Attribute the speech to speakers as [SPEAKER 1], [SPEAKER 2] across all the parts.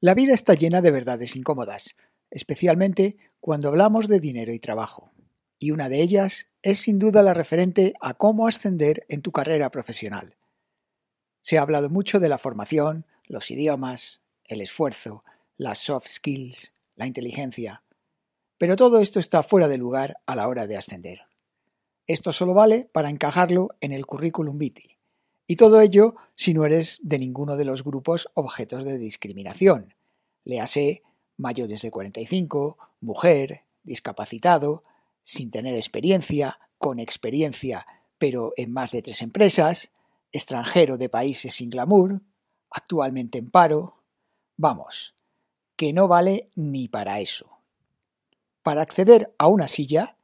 [SPEAKER 1] La vida está llena de verdades incómodas, especialmente cuando hablamos de dinero y trabajo. Y una de ellas es sin duda la referente a cómo ascender en tu carrera profesional. Se ha hablado mucho de la formación, los idiomas, el esfuerzo, las soft skills, la inteligencia. Pero todo esto está fuera de lugar a la hora de ascender. Esto solo vale para encajarlo en el currículum vitae y todo ello si no eres de ninguno de los grupos objetos de discriminación. Léase mayores de 45, mujer, discapacitado, sin tener experiencia, con experiencia, pero en más de tres empresas, extranjero de países sin glamour, actualmente en paro. Vamos, que no vale ni para eso. Para acceder a una silla,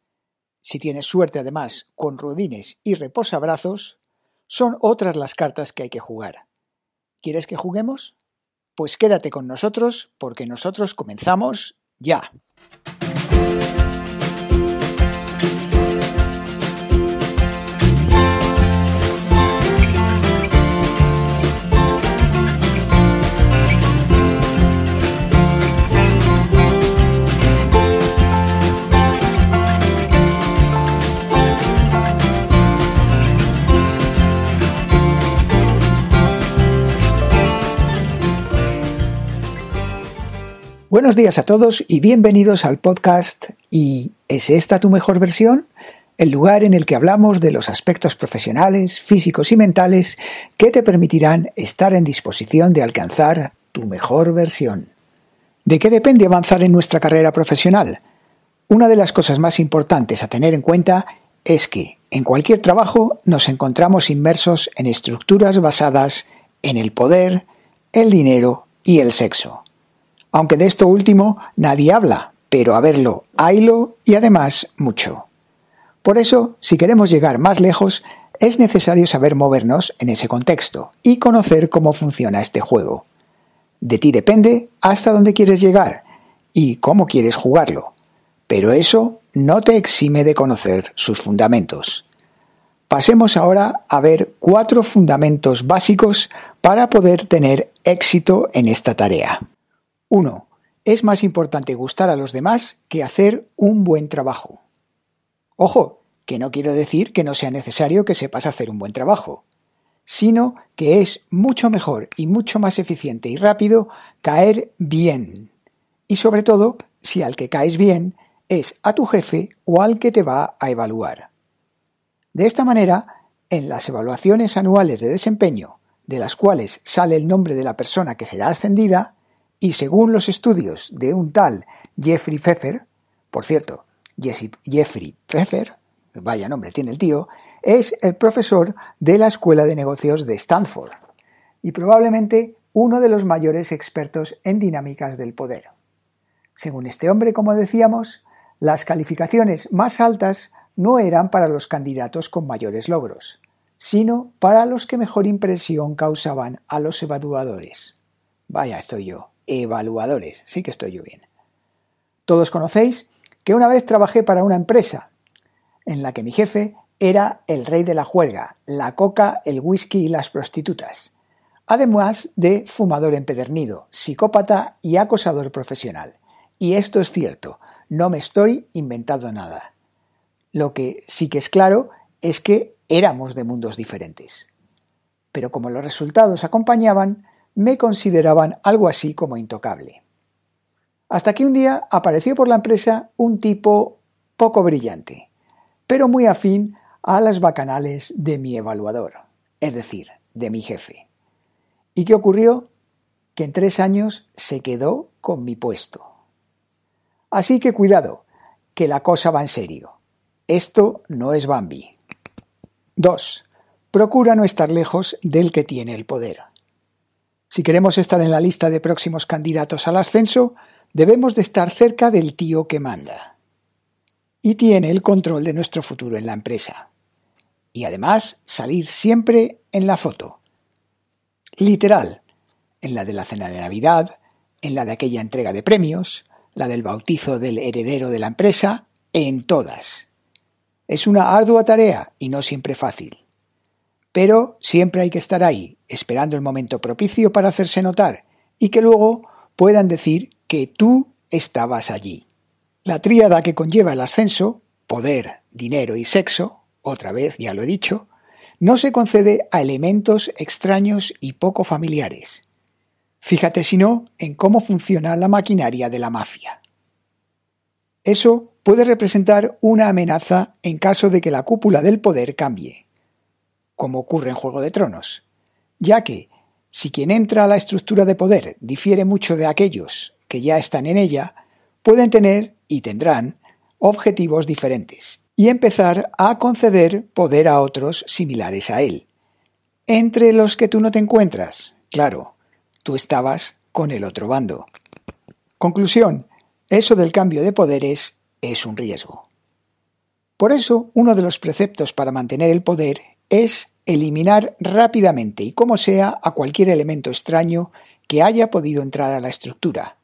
[SPEAKER 1] si tienes suerte además con rodines y reposabrazos, son otras las cartas que hay que jugar. ¿Quieres que juguemos? Pues quédate con nosotros porque nosotros comenzamos ya. Buenos días a todos y bienvenidos al podcast ¿Y es esta tu mejor versión? El lugar en el que hablamos de los aspectos profesionales, físicos y mentales que te permitirán estar en disposición de alcanzar tu mejor versión. ¿De qué depende avanzar en nuestra carrera profesional? Una de las cosas más importantes a tener en cuenta es que en cualquier trabajo nos encontramos inmersos en estructuras basadas en el poder, el dinero y el sexo aunque de esto último nadie habla, pero a verlo, haylo y además mucho. Por eso, si queremos llegar más lejos, es necesario saber movernos en ese contexto y conocer cómo funciona este juego. De ti depende hasta dónde quieres llegar y cómo quieres jugarlo, pero eso no te exime de conocer sus fundamentos. Pasemos ahora a ver cuatro fundamentos básicos para poder tener éxito en esta tarea. 1. Es más importante gustar a los demás que hacer un buen trabajo. Ojo, que no quiero decir que no sea necesario que sepas hacer un buen trabajo, sino que es mucho mejor y mucho más eficiente y rápido caer bien. Y sobre todo, si al que caes bien es a tu jefe o al que te va a evaluar. De esta manera, en las evaluaciones anuales de desempeño, de las cuales sale el nombre de la persona que será ascendida, y según los estudios de un tal Jeffrey Pfeffer, por cierto, Jeffrey Pfeffer, vaya nombre tiene el tío, es el profesor de la Escuela de Negocios de Stanford y probablemente uno de los mayores expertos en dinámicas del poder. Según este hombre, como decíamos, las calificaciones más altas no eran para los candidatos con mayores logros, sino para los que mejor impresión causaban a los evaluadores. Vaya, estoy yo evaluadores. Sí que estoy yo bien. Todos conocéis que una vez trabajé para una empresa en la que mi jefe era el rey de la juerga, la coca, el whisky y las prostitutas, además de fumador empedernido, psicópata y acosador profesional. Y esto es cierto, no me estoy inventando nada. Lo que sí que es claro es que éramos de mundos diferentes. Pero como los resultados acompañaban, me consideraban algo así como intocable. Hasta que un día apareció por la empresa un tipo poco brillante, pero muy afín a las bacanales de mi evaluador, es decir, de mi jefe. ¿Y qué ocurrió? Que en tres años se quedó con mi puesto. Así que cuidado, que la cosa va en serio. Esto no es Bambi. 2. Procura no estar lejos del que tiene el poder. Si queremos estar en la lista de próximos candidatos al ascenso, debemos de estar cerca del tío que manda. Y tiene el control de nuestro futuro en la empresa. Y además salir siempre en la foto. Literal, en la de la cena de Navidad, en la de aquella entrega de premios, la del bautizo del heredero de la empresa, en todas. Es una ardua tarea y no siempre fácil. Pero siempre hay que estar ahí, esperando el momento propicio para hacerse notar, y que luego puedan decir que tú estabas allí. La tríada que conlleva el ascenso, poder, dinero y sexo, otra vez ya lo he dicho, no se concede a elementos extraños y poco familiares. Fíjate si no en cómo funciona la maquinaria de la mafia. Eso puede representar una amenaza en caso de que la cúpula del poder cambie, como ocurre en Juego de Tronos, ya que si quien entra a la estructura de poder difiere mucho de aquellos que ya están en ella, pueden tener y tendrán objetivos diferentes y empezar a conceder poder a otros similares a él. Entre los que tú no te encuentras, claro, tú estabas con el otro bando. Conclusión, eso del cambio de poderes es un riesgo. Por eso, uno de los preceptos para mantener el poder es eliminar rápidamente y como sea a cualquier elemento extraño que haya podido entrar a la estructura,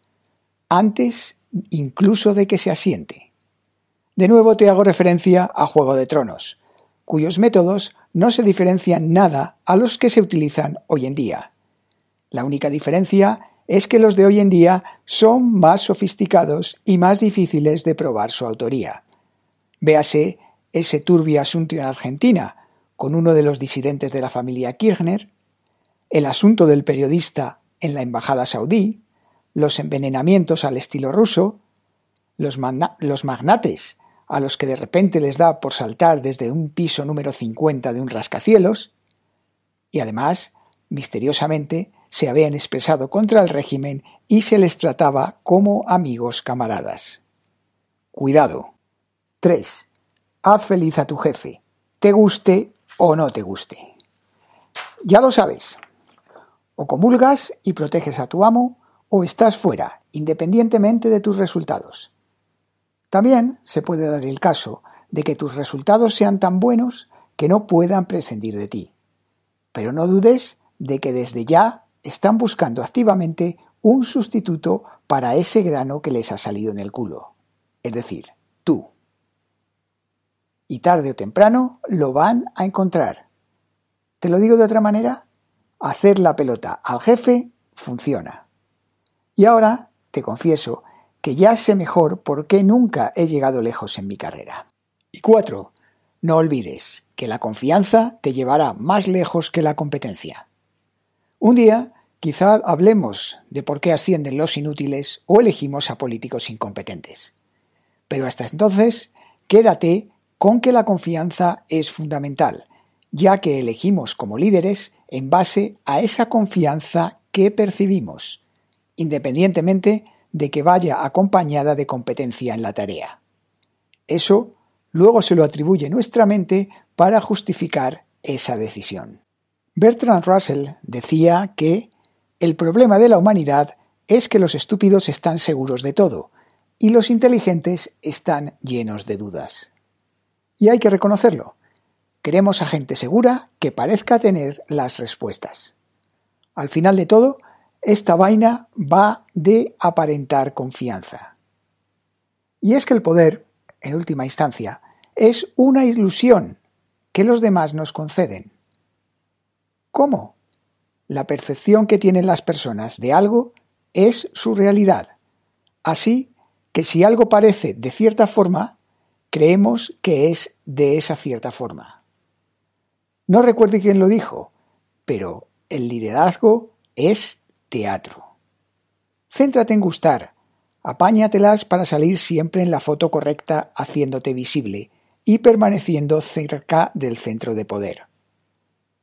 [SPEAKER 1] antes incluso de que se asiente. De nuevo te hago referencia a Juego de Tronos, cuyos métodos no se diferencian nada a los que se utilizan hoy en día. La única diferencia es que los de hoy en día son más sofisticados y más difíciles de probar su autoría. Véase ese turbio asunto en Argentina, con uno de los disidentes de la familia Kirchner, el asunto del periodista en la embajada saudí, los envenenamientos al estilo ruso, los, magnates a los que de repente les da por saltar desde un piso número 50 de un rascacielos, y además, misteriosamente, se habían expresado contra el régimen y se les trataba como amigos camaradas. Cuidado. 3. Haz feliz a tu jefe, te guste o no te guste. Ya lo sabes. O comulgas y proteges a tu amo, o estás fuera, independientemente de tus resultados. También se puede dar el caso de que tus resultados sean tan buenos que no puedan prescindir de ti. Pero no dudes de que desde ya están buscando activamente un sustituto para ese grano que les ha salido en el culo. Es decir, y tarde o temprano lo van a encontrar. Te lo digo de otra manera, hacer la pelota al jefe funciona. Y ahora te confieso que ya sé mejor por qué nunca he llegado lejos en mi carrera. Y cuatro, no olvides que la confianza te llevará más lejos que la competencia. Un día quizá hablemos de por qué ascienden los inútiles o elegimos a políticos incompetentes. Pero hasta entonces, quédate con que la confianza es fundamental, ya que elegimos como líderes en base a esa confianza que percibimos, independientemente de que vaya acompañada de competencia en la tarea. Eso luego se lo atribuye nuestra mente para justificar esa decisión. Bertrand Russell decía que el problema de la humanidad es que los estúpidos están seguros de todo y los inteligentes están llenos de dudas. Y hay que reconocerlo. Queremos a gente segura que parezca tener las respuestas. Al final de todo, esta vaina va de aparentar confianza. Y es que el poder, en última instancia, es una ilusión que los demás nos conceden. ¿Cómo? La percepción que tienen las personas de algo es su realidad. Así que si algo parece de cierta forma, creemos que es de esa cierta forma. No recuerdo quién lo dijo, pero el liderazgo es teatro. Céntrate en gustar, apáñatelas para salir siempre en la foto correcta haciéndote visible y permaneciendo cerca del centro de poder.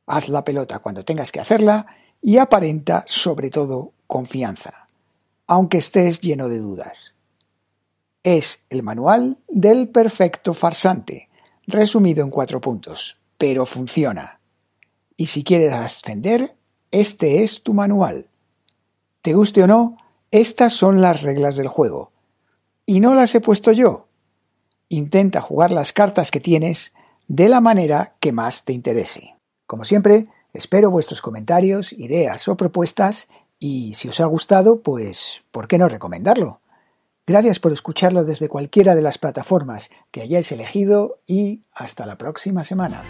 [SPEAKER 1] Haz la pelota cuando tengas que hacerla y aparenta sobre todo confianza, aunque estés lleno de dudas. Es el manual del perfecto farsante, resumido en cuatro puntos, pero funciona. Y si quieres ascender, este es tu manual. Te guste o no, estas son las reglas del juego. Y no las he puesto yo. Intenta jugar las cartas que tienes de la manera que más te interese. Como siempre, espero vuestros comentarios, ideas o propuestas y si os ha gustado, pues, ¿por qué no recomendarlo? Gracias por escucharlo desde cualquiera de las plataformas que hayáis elegido y hasta la próxima semana.